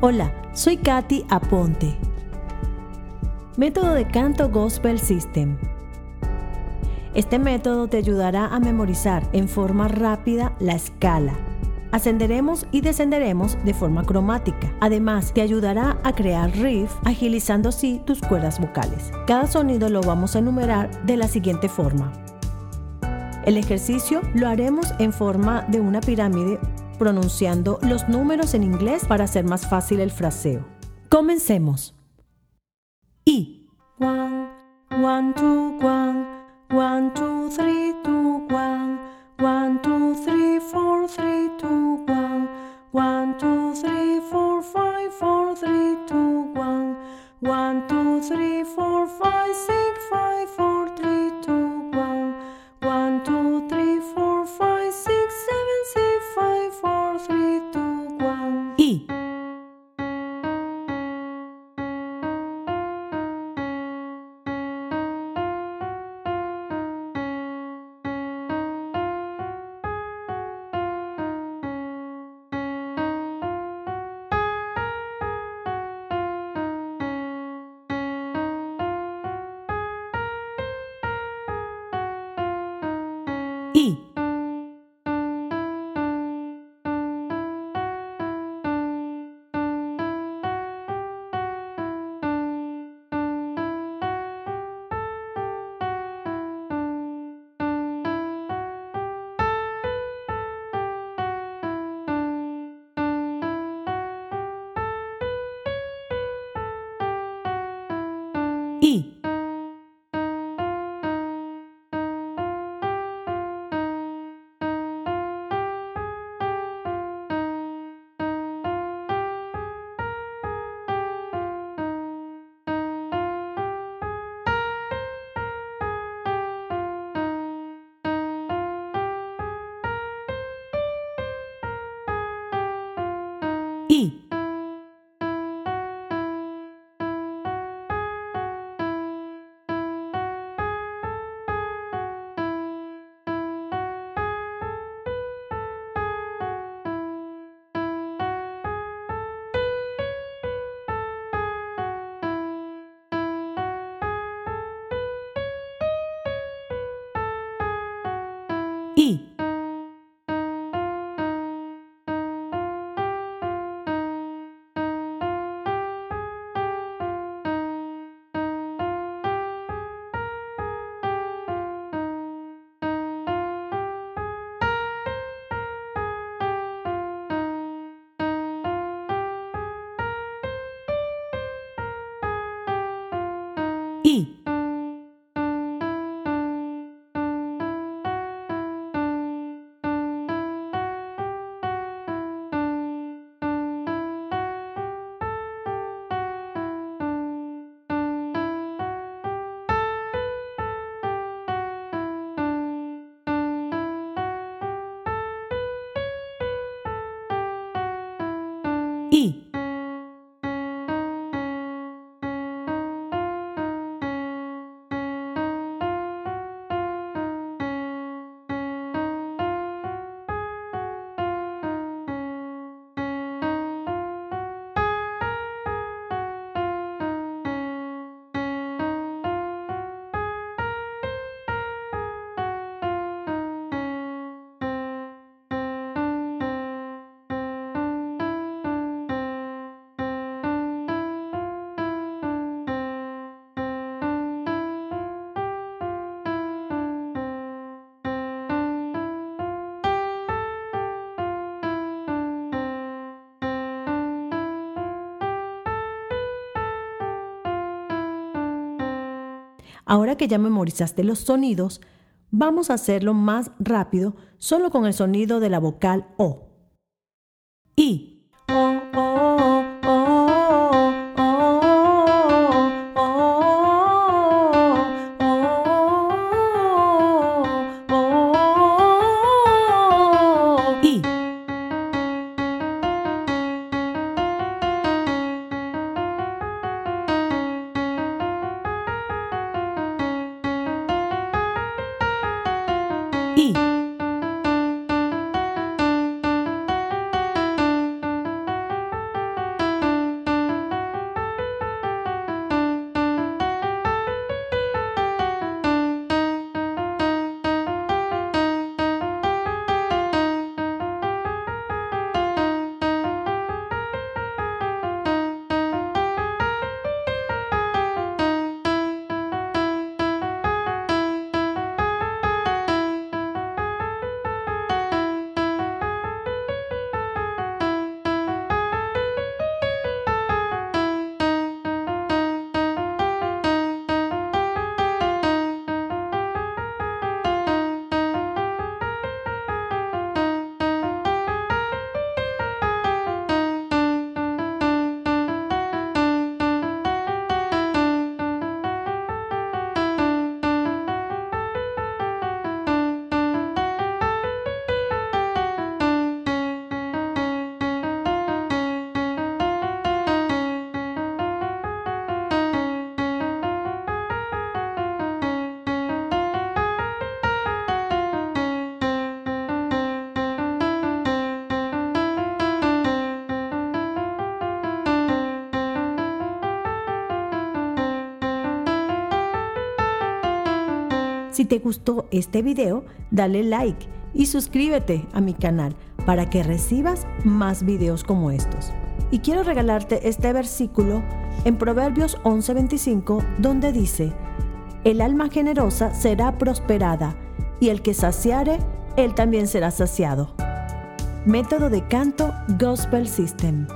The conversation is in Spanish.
Hola, soy Katy Aponte. Método de canto Gospel System. Este método te ayudará a memorizar en forma rápida la escala. Ascenderemos y descenderemos de forma cromática. Además, te ayudará a crear riff, agilizando así tus cuerdas vocales. Cada sonido lo vamos a enumerar de la siguiente forma. El ejercicio lo haremos en forma de una pirámide pronunciando los números en inglés para hacer más fácil el fraseo. Comencemos. I. One, one, two, one, one, two, three, two, one, one, two, three, I. I. Ahora que ya memorizaste los sonidos, vamos a hacerlo más rápido solo con el sonido de la vocal O. I. Si te gustó este video, dale like y suscríbete a mi canal para que recibas más videos como estos. Y quiero regalarte este versículo en Proverbios 11:25 donde dice, el alma generosa será prosperada y el que saciare, él también será saciado. Método de canto Gospel System.